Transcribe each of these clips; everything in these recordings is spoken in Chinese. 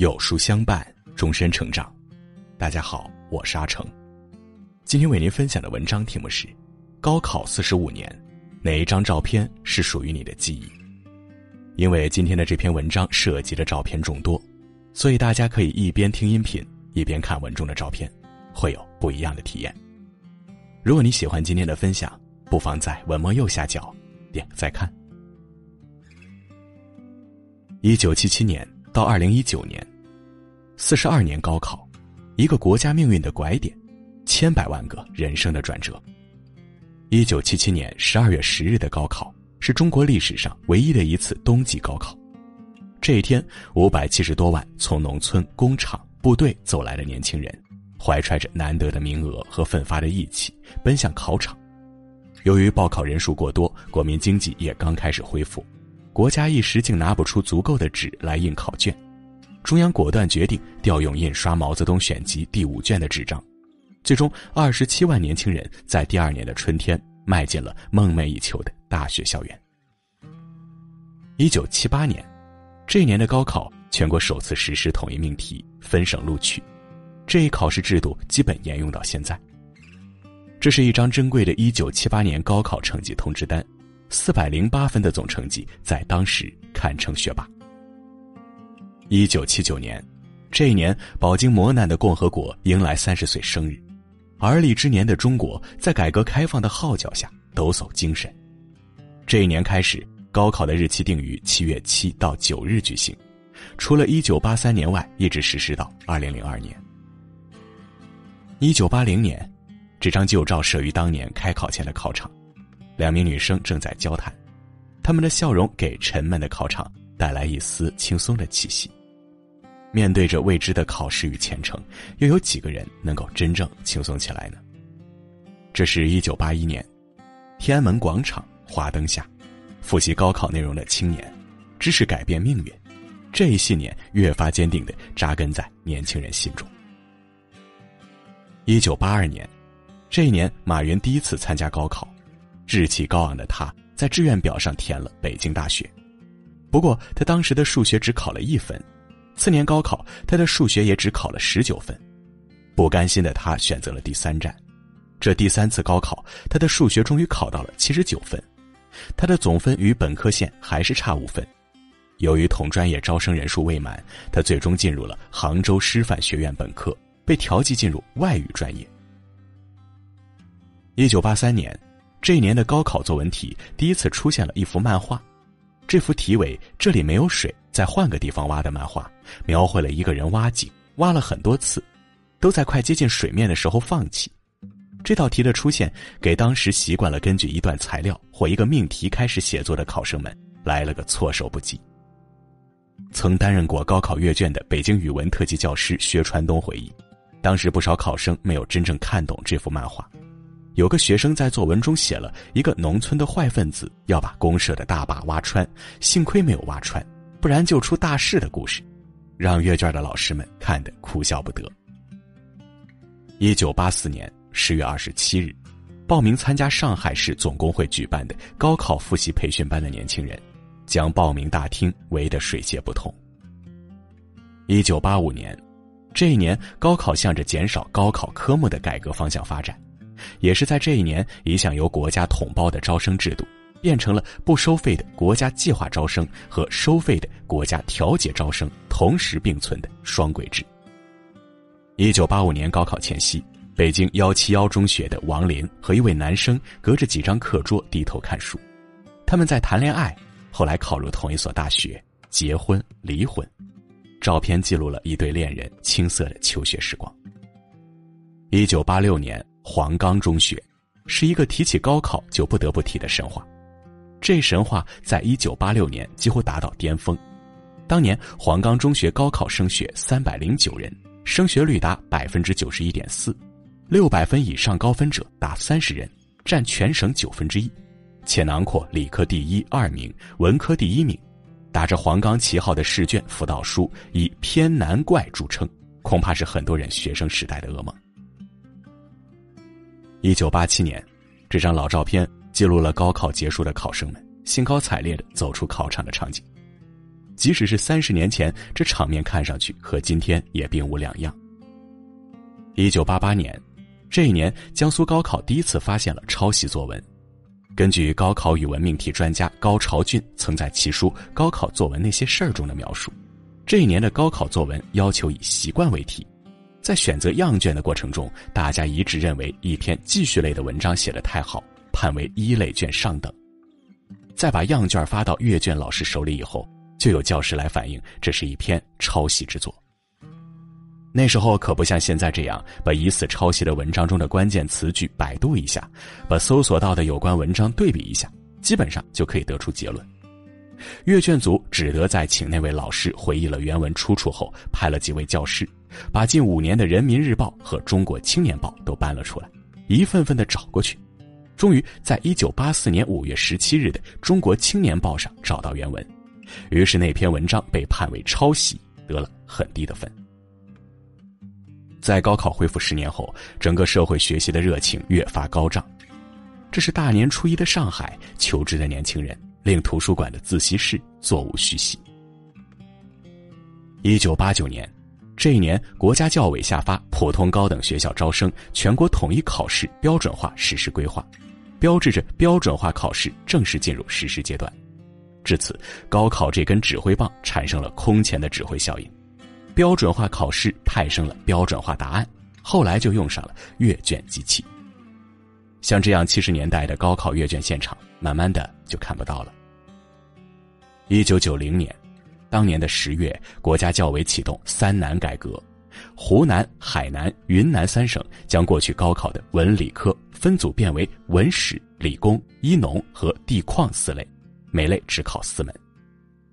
有书相伴，终身成长。大家好，我是阿成。今天为您分享的文章题目是：高考四十五年，哪一张照片是属于你的记忆？因为今天的这篇文章涉及的照片众多，所以大家可以一边听音频，一边看文中的照片，会有不一样的体验。如果你喜欢今天的分享，不妨在文末右下角点个再看。一九七七年到二零一九年。四十二年高考，一个国家命运的拐点，千百万个人生的转折。一九七七年十二月十日的高考，是中国历史上唯一的一次冬季高考。这一天，五百七十多万从农村、工厂、部队走来的年轻人，怀揣着难得的名额和奋发的义气，奔向考场。由于报考人数过多，国民经济也刚开始恢复，国家一时竟拿不出足够的纸来印考卷。中央果断决定调用印刷《毛泽东选集》第五卷的纸张，最终二十七万年轻人在第二年的春天迈进了梦寐以求的大学校园。一九七八年，这一年的高考全国首次实施统一命题，分省录取，这一考试制度基本沿用到现在。这是一张珍贵的1978年高考成绩通知单，四百零八分的总成绩在当时堪称学霸。一九七九年，这一年饱经磨难的共和国迎来三十岁生日，而立之年的中国在改革开放的号角下抖擞精神。这一年开始，高考的日期定于七月七到九日举行，除了一九八三年外，一直实施到二零零二年。一九八零年，这张旧照摄于当年开考前的考场，两名女生正在交谈，她们的笑容给沉闷的考场带来一丝轻松的气息。面对着未知的考试与前程，又有几个人能够真正轻松起来呢？这是一九八一年，天安门广场花灯下，复习高考内容的青年，知识改变命运，这一信念越发坚定的扎根在年轻人心中。一九八二年，这一年马云第一次参加高考，志气高昂的他在志愿表上填了北京大学，不过他当时的数学只考了一分。次年高考，他的数学也只考了十九分，不甘心的他选择了第三站。这第三次高考，他的数学终于考到了七十九分，他的总分与本科线还是差五分。由于同专业招生人数未满，他最终进入了杭州师范学院本科，被调剂进入外语专业。一九八三年，这一年的高考作文题第一次出现了一幅漫画，这幅题为“这里没有水”。在换个地方挖的漫画，描绘了一个人挖井，挖了很多次，都在快接近水面的时候放弃。这道题的出现，给当时习惯了根据一段材料或一个命题开始写作的考生们来了个措手不及。曾担任过高考阅卷的北京语文特级教师薛传东回忆，当时不少考生没有真正看懂这幅漫画。有个学生在作文中写了一个农村的坏分子要把公社的大坝挖穿，幸亏没有挖穿。不然就出大事的故事，让阅卷的老师们看得哭笑不得。一九八四年十月二十七日，报名参加上海市总工会举办的高考复习培训班的年轻人，将报名大厅围得水泄不通。一九八五年，这一年高考向着减少高考科目的改革方向发展，也是在这一年，一项由国家统包的招生制度。变成了不收费的国家计划招生和收费的国家调节招生同时并存的双轨制。一九八五年高考前夕，北京幺七幺中学的王林和一位男生隔着几张课桌低头看书，他们在谈恋爱，后来考入同一所大学，结婚离婚，照片记录了一对恋人青涩的求学时光。一九八六年黄冈中学，是一个提起高考就不得不提的神话。这神话在一九八六年几乎达到巅峰，当年黄冈中学高考升学三百零九人，升学率达百分之九十一点四，六百分以上高分者达三十人，占全省九分之一，且囊括理科第一二名、文科第一名。打着黄冈旗号的试卷辅导书以偏难怪著称，恐怕是很多人学生时代的噩梦。一九八七年，这张老照片。记录了高考结束的考生们兴高采烈的走出考场的场景，即使是三十年前，这场面看上去和今天也并无两样。一九八八年，这一年江苏高考第一次发现了抄袭作文。根据高考语文命题专家高朝俊曾在其书《高考作文那些事儿》中的描述，这一年的高考作文要求以习惯为题，在选择样卷的过程中，大家一致认为一篇记叙类的文章写得太好，判为一类卷上等。在把样卷发到阅卷老师手里以后。就有教师来反映，这是一篇抄袭之作。那时候可不像现在这样，把疑似抄袭的文章中的关键词句百度一下，把搜索到的有关文章对比一下，基本上就可以得出结论。阅卷组只得在请那位老师回忆了原文出处后，派了几位教师，把近五年的《人民日报》和《中国青年报》都搬了出来，一份份的找过去，终于在一九八四年五月十七日的《中国青年报》上找到原文。于是那篇文章被判为抄袭，得了很低的分。在高考恢复十年后，整个社会学习的热情越发高涨。这是大年初一的上海，求职的年轻人令图书馆的自习室座无虚席。一九八九年，这一年国家教委下发普通高等学校招生全国统一考试标准化实施规划，标志着标准化考试正式进入实施阶段。至此，高考这根指挥棒产生了空前的指挥效应，标准化考试派生了标准化答案，后来就用上了阅卷机器。像这样七十年代的高考阅卷现场，慢慢的就看不到了。一九九零年，当年的十月，国家教委启动“三难”改革，湖南、海南、云南三省将过去高考的文理科分组变为文史、理工、医农和地矿四类。每类只考四门，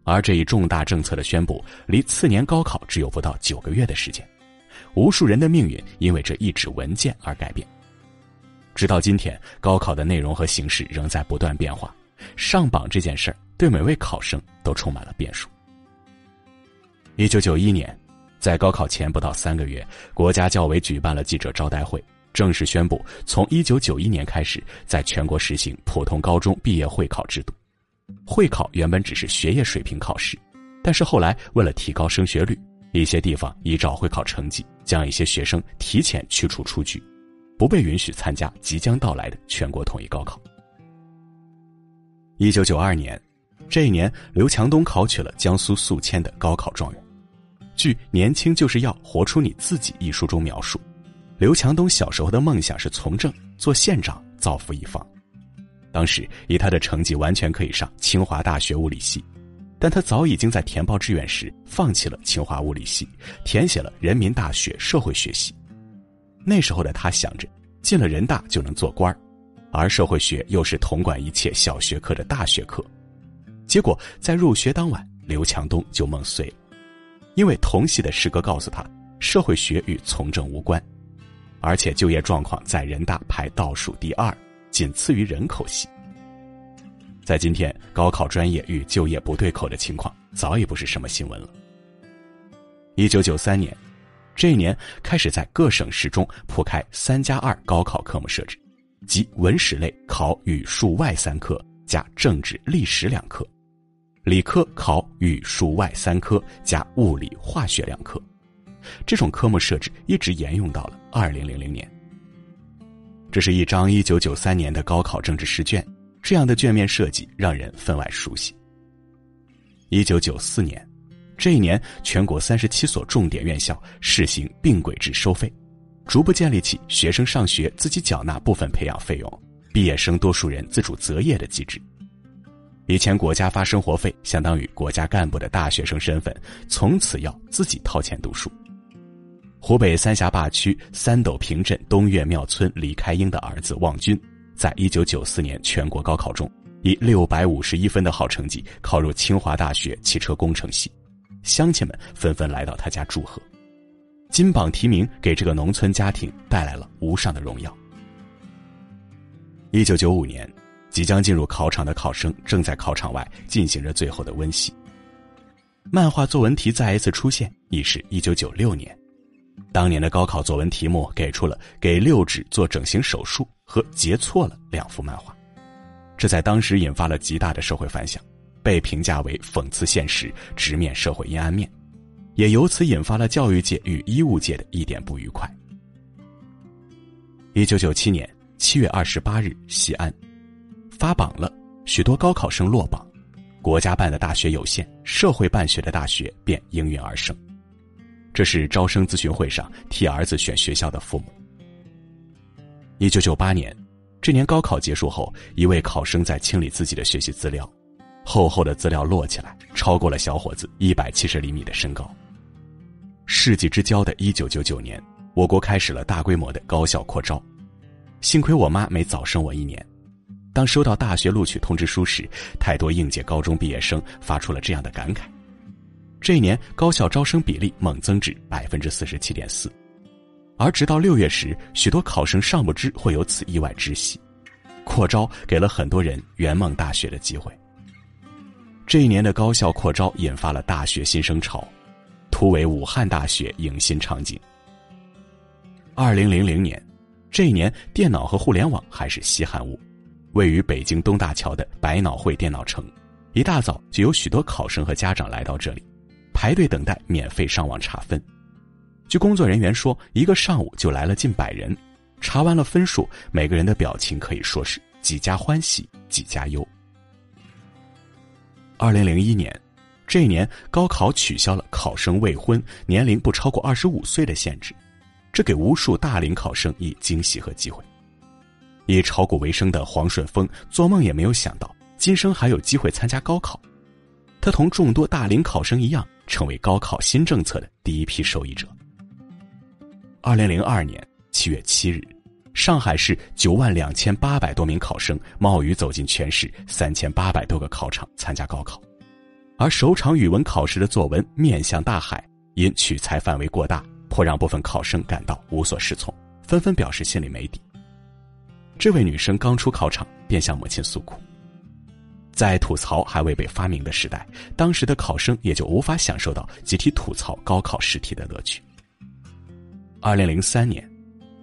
而这一重大政策的宣布，离次年高考只有不到九个月的时间，无数人的命运因为这一纸文件而改变。直到今天，高考的内容和形式仍在不断变化，上榜这件事儿对每位考生都充满了变数。一九九一年，在高考前不到三个月，国家教委举办了记者招待会，正式宣布从一九九一年开始，在全国实行普通高中毕业会考制度。会考原本只是学业水平考试，但是后来为了提高升学率，一些地方依照会考成绩将一些学生提前驱逐出局，不被允许参加即将到来的全国统一高考。一九九二年，这一年，刘强东考取了江苏宿迁的高考状元。据《年轻就是要活出你自己》一书中描述，刘强东小时候的梦想是从政，做县长，造福一方。当时以他的成绩完全可以上清华大学物理系，但他早已经在填报志愿时放弃了清华物理系，填写了人民大学社会学系。那时候的他想着进了人大就能做官而社会学又是统管一切小学科的大学科。结果在入学当晚，刘强东就梦碎了，因为同系的师哥告诉他，社会学与从政无关，而且就业状况在人大排倒数第二。仅次于人口系。在今天，高考专业与就业不对口的情况早已不是什么新闻了。一九九三年，这一年开始在各省市中铺开“三加二”高考科目设置，即文史类考语数外三科加政治历史两科，理科考语数外三科加物理化学两科。这种科目设置一直沿用到了二零零零年。这是一张一九九三年的高考政治试卷，这样的卷面设计让人分外熟悉。一九九四年，这一年全国三十七所重点院校试行并轨制收费，逐步建立起学生上学自己缴纳部分培养费用，毕业生多数人自主择业的机制。以前国家发生活费，相当于国家干部的大学生身份，从此要自己掏钱读书。湖北三峡坝区三斗坪镇东岳庙村李开英的儿子望军，在一九九四年全国高考中，以六百五十一分的好成绩考入清华大学汽车工程系，乡亲们纷纷来到他家祝贺，金榜题名给这个农村家庭带来了无上的荣耀。一九九五年，即将进入考场的考生正在考场外进行着最后的温习。漫画作文题再一次出现，已是一九九六年。当年的高考作文题目给出了给六指做整形手术和截错了两幅漫画，这在当时引发了极大的社会反响，被评价为讽刺现实、直面社会阴暗面，也由此引发了教育界与医务界的一点不愉快。一九九七年七月二十八日，西安发榜了，许多高考生落榜，国家办的大学有限，社会办学的大学便应运而生。这是招生咨询会上替儿子选学校的父母。一九九八年，这年高考结束后，一位考生在清理自己的学习资料，厚厚的资料摞起来，超过了小伙子一百七十厘米的身高。世纪之交的一九九九年。我国开始了大规模的高校扩招，幸亏我妈没早生我一年。当收到大学录取通知书时，太多应届高中毕业生发出了这样的感慨：这一年高校招生比例猛增至百分之四十七点四，而直到六月时，许多考生尚不知会有此意外之喜。扩招给了很多人圆梦大学的机会。这一年的高校扩招引发了大学新生潮，突围武汉大学迎新场景。二零零零年，这一年电脑和互联网还是稀罕物。位于北京东大桥的百脑汇电脑城，一大早就有许多考生和家长来到这里，排队等待免费上网查分。据工作人员说，一个上午就来了近百人，查完了分数，每个人的表情可以说是几家欢喜几家忧。二零零一年，这一年高考取消了考生未婚年龄不超过二十五岁的限制。这给无数大龄考生以惊喜和机会。以炒股为生的黄顺峰做梦也没有想到，今生还有机会参加高考。他同众多大龄考生一样，成为高考新政策的第一批受益者。二零零二年七月七日，上海市九万两千八百多名考生冒雨走进全市三千八百多个考场参加高考，而首场语文考试的作文《面向大海》因取材范围过大。颇让部分考生感到无所适从，纷纷表示心里没底。这位女生刚出考场便向母亲诉苦。在吐槽还未被发明的时代，当时的考生也就无法享受到集体吐槽高考试题的乐趣。二零零三年，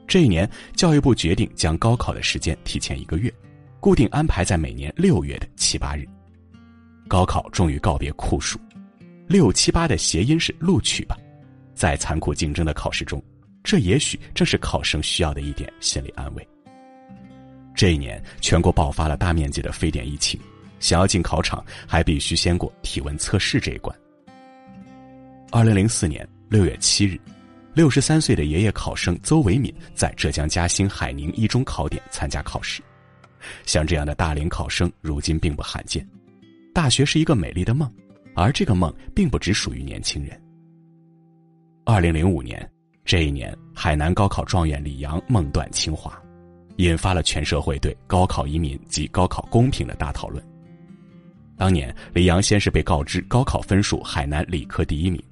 这一年，教育部决定将高考的时间提前一个月，固定安排在每年六月的七八日。高考终于告别酷暑，六七八的谐音是录取吧。在残酷竞争的考试中，这也许正是考生需要的一点心理安慰。这一年，全国爆发了大面积的非典疫情，想要进考场，还必须先过体温测试这一关。二零零四年六月七日，六十三岁的爷爷考生邹维敏在浙江嘉兴海宁一中考点参加考试。像这样的大龄考生，如今并不罕见。大学是一个美丽的梦，而这个梦并不只属于年轻人。二零零五年，这一年，海南高考状元李阳梦断清华，引发了全社会对高考移民及高考公平的大讨论。当年，李阳先是被告知高考分数海南理科第一名，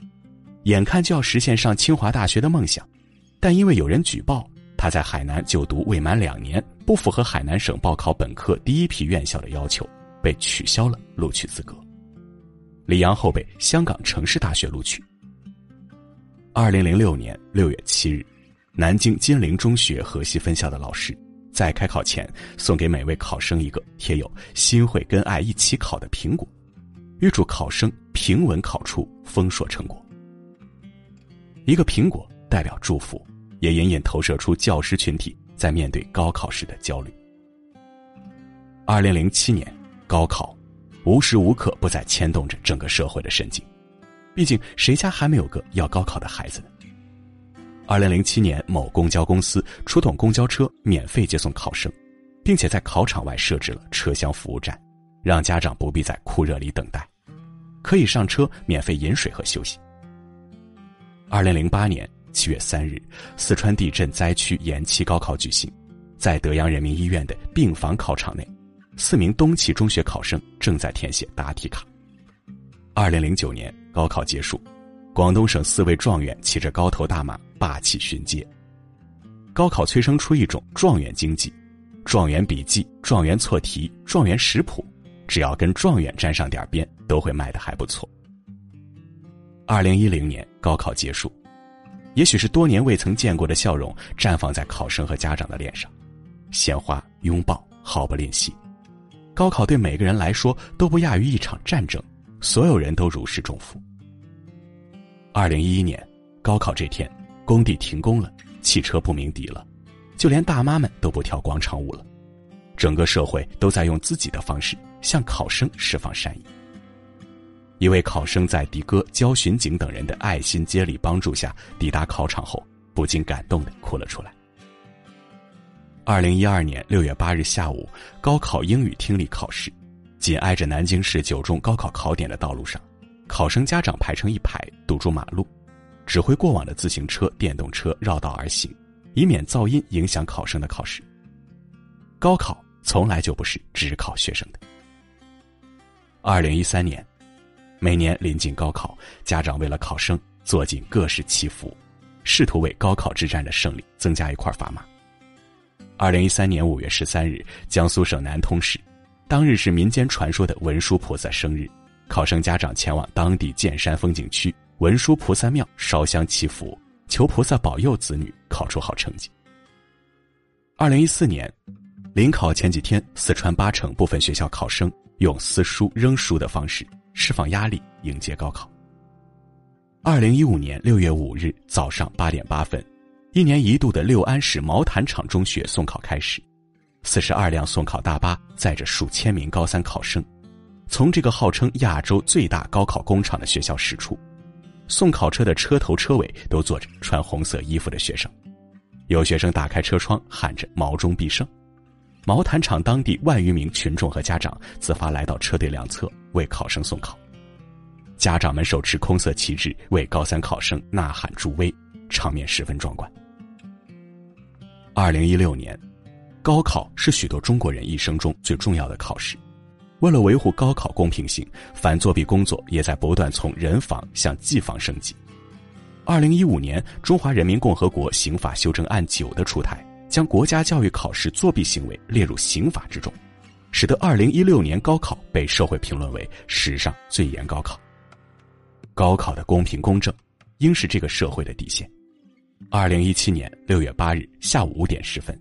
眼看就要实现上清华大学的梦想，但因为有人举报他在海南就读未满两年，不符合海南省报考本科第一批院校的要求，被取消了录取资格。李阳后被香港城市大学录取。二零零六年六月七日，南京金陵中学河西分校的老师在开考前送给每位考生一个贴有“心会跟爱一起考”的苹果，预祝考生平稳考出丰硕成果。一个苹果代表祝福，也隐隐投射出教师群体在面对高考时的焦虑。二零零七年，高考无时无刻不在牵动着整个社会的神经。毕竟，谁家还没有个要高考的孩子呢？二零零七年，某公交公司出动公交车免费接送考生，并且在考场外设置了车厢服务站，让家长不必在酷热里等待，可以上车免费饮水和休息。二零零八年七月三日，四川地震灾区延期高考举行，在德阳人民医院的病房考场内，四名东汽中学考生正在填写答题卡。二零零九年。高考结束，广东省四位状元骑着高头大马霸气巡街。高考催生出一种状元经济，状元笔记、状元错题、状元食谱，只要跟状元沾上点边，都会卖的还不错。二零一零年高考结束，也许是多年未曾见过的笑容绽放在考生和家长的脸上，鲜花拥抱毫不吝惜。高考对每个人来说都不亚于一场战争，所有人都如释重负。二零一一年，高考这天，工地停工了，汽车不鸣笛了，就连大妈们都不跳广场舞了，整个社会都在用自己的方式向考生释放善意。一位考生在的哥、焦巡警等人的爱心接力帮助下抵达考场后，不禁感动的哭了出来。二零一二年六月八日下午，高考英语听力考试，紧挨着南京市九中高考考点的道路上。考生家长排成一排堵住马路，指挥过往的自行车、电动车绕道而行，以免噪音影响考生的考试。高考从来就不是只考学生的。二零一三年，每年临近高考，家长为了考生做尽各式祈福，试图为高考之战的胜利增加一块砝码。二零一三年五月十三日，江苏省南通市，当日是民间传说的文殊菩萨生日。考生家长前往当地剑山风景区文殊菩萨庙烧香祈福，求菩萨保佑子女考出好成绩。二零一四年，临考前几天，四川八成部分学校考生用撕书扔书的方式释放压力，迎接高考。二零一五年六月五日早上八点八分，一年一度的六安市毛坦厂中学送考开始，四十二辆送考大巴载着数千名高三考生。从这个号称亚洲最大高考工厂的学校驶出，送考车的车头车尾都坐着穿红色衣服的学生，有学生打开车窗喊着“毛中必胜”。毛坦厂当地万余名群众和家长自发来到车队两侧为考生送考，家长们手持空色旗帜为高三考生呐喊助威，场面十分壮观。二零一六年，高考是许多中国人一生中最重要的考试。为了维护高考公平性，反作弊工作也在不断从人防向技防升级。二零一五年，《中华人民共和国刑法修正案九》的出台，将国家教育考试作弊行为列入刑法之中，使得二零一六年高考被社会评论为史上最严高考。高考的公平公正，应是这个社会的底线。二零一七年六月八日下午五点十分，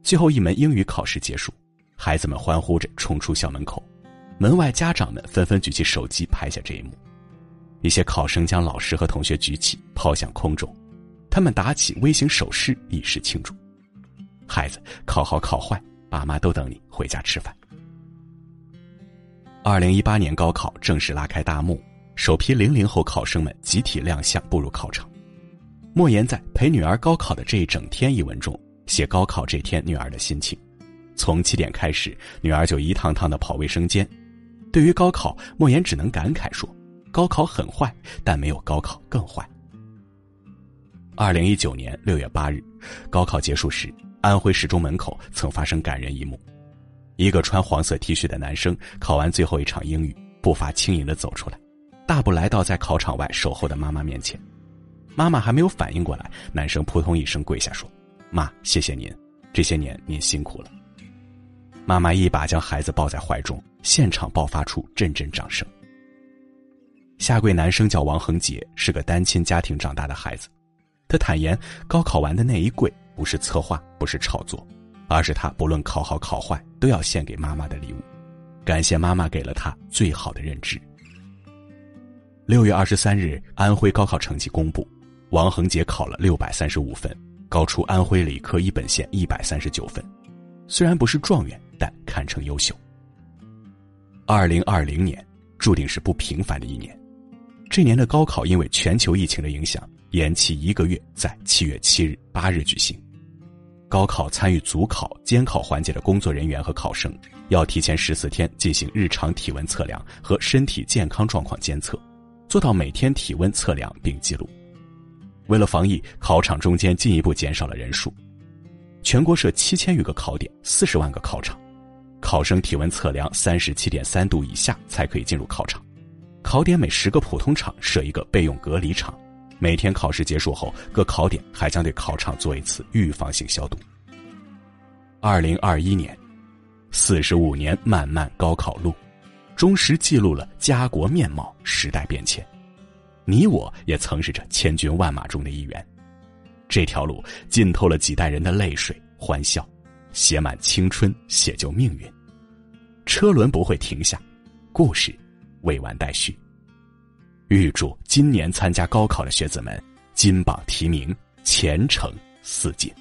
最后一门英语考试结束，孩子们欢呼着冲出校门口。门外家长们纷纷举起手机拍下这一幕，一些考生将老师和同学举起抛向空中，他们打起微型手势以示庆祝。孩子考好考坏，爸妈都等你回家吃饭。二零一八年高考正式拉开大幕，首批零零后考生们集体亮相步入考场。莫言在《陪女儿高考的这一整天》一文中写高考这天女儿的心情，从七点开始，女儿就一趟趟的跑卫生间。对于高考，莫言只能感慨说：“高考很坏，但没有高考更坏。”二零一九年六月八日，高考结束时，安徽十中门口曾发生感人一幕：一个穿黄色 T 恤的男生考完最后一场英语，步伐轻盈的走出来，大步来到在考场外守候的妈妈面前。妈妈还没有反应过来，男生扑通一声跪下说：“妈，谢谢您，这些年您辛苦了。”妈妈一把将孩子抱在怀中。现场爆发出阵阵掌声。下跪男生叫王恒杰，是个单亲家庭长大的孩子。他坦言，高考完的那一跪不是策划，不是炒作，而是他不论考好考坏都要献给妈妈的礼物，感谢妈妈给了他最好的认知。六月二十三日，安徽高考成绩公布，王恒杰考了六百三十五分，高出安徽理科一本线一百三十九分。虽然不是状元，但堪称优秀。二零二零年注定是不平凡的一年，这年的高考因为全球疫情的影响，延期一个月，在七月七日、八日举行。高考参与组考、监考环节的工作人员和考生，要提前十四天进行日常体温测量和身体健康状况监测，做到每天体温测量并记录。为了防疫，考场中间进一步减少了人数，全国设七千余个考点，四十万个考场。考生体温测量三十七点三度以下才可以进入考场，考点每十个普通场设一个备用隔离场，每天考试结束后，各考点还将对考场做一次预防性消毒。二零二一年，四十五年漫漫高考路，忠实记录了家国面貌时代变迁，你我也曾是这千军万马中的一员，这条路浸透了几代人的泪水欢笑，写满青春，写就命运。车轮不会停下，故事未完待续。预祝今年参加高考的学子们金榜题名，前程似锦。